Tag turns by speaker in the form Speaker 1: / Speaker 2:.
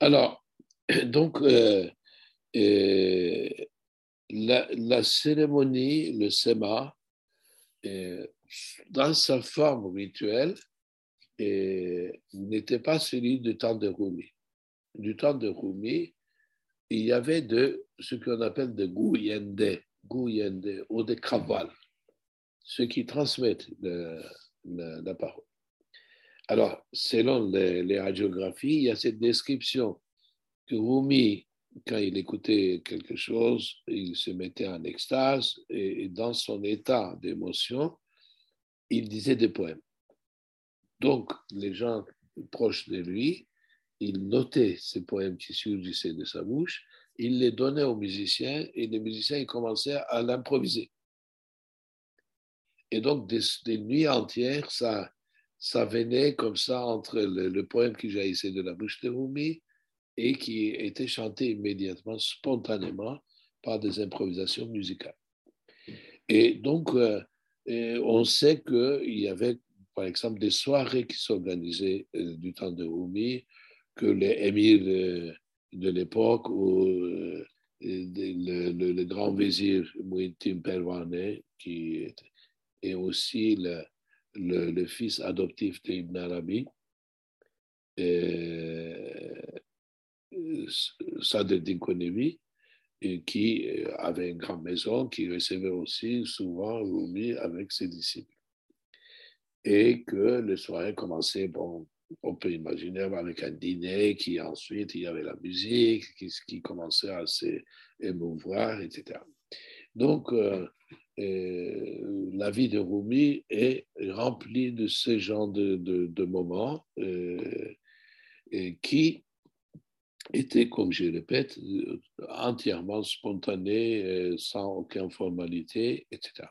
Speaker 1: Alors, donc, euh, euh, la, cérémonie, le Sema, dans sa forme rituelle, n'était pas celui du temps de Rumi. Du temps de Rumi, il y avait de ce qu'on appelle de Guyende, Guyende ou des Kaval, ceux qui transmettent la parole. Alors, selon les, radiographies, il y a cette description que Rumi, quand il écoutait quelque chose, il se mettait en extase et, dans son état d'émotion, il disait des poèmes. Donc, les gens proches de lui, ils notaient ces poèmes qui surgissaient de sa bouche, il les donnait aux musiciens et les musiciens commençaient à l'improviser. Et donc, des nuits entières, ça, ça venait comme ça entre le, poème qui jaillissait de la bouche de Rumi et qui était chanté immédiatement, spontanément, par des improvisations musicales. Et donc, euh, on sait qu'il y avait, par exemple, des soirées qui s'organisaient euh, du temps de Rumi, que les émirs de, l'époque ou euh, le, le, grand vizir Muhittin Perwane, qui et aussi le, le, fils adoptif d'Ibn Arabi, euh, Sadreddin Konevi, qui avait une grande maison, qui recevait aussi souvent Rumi avec ses disciples. Et que le soirée commençait, bon, on peut imaginer avec un dîner, qui ensuite il y avait la musique, qui, qui commençait à s'émouvoir, etc. Donc, euh, euh, la vie de Rumi est remplie de ce genre de, moments euh, qui étaient, comme je répète, entièrement spontanés, sans aucune formalité, etc.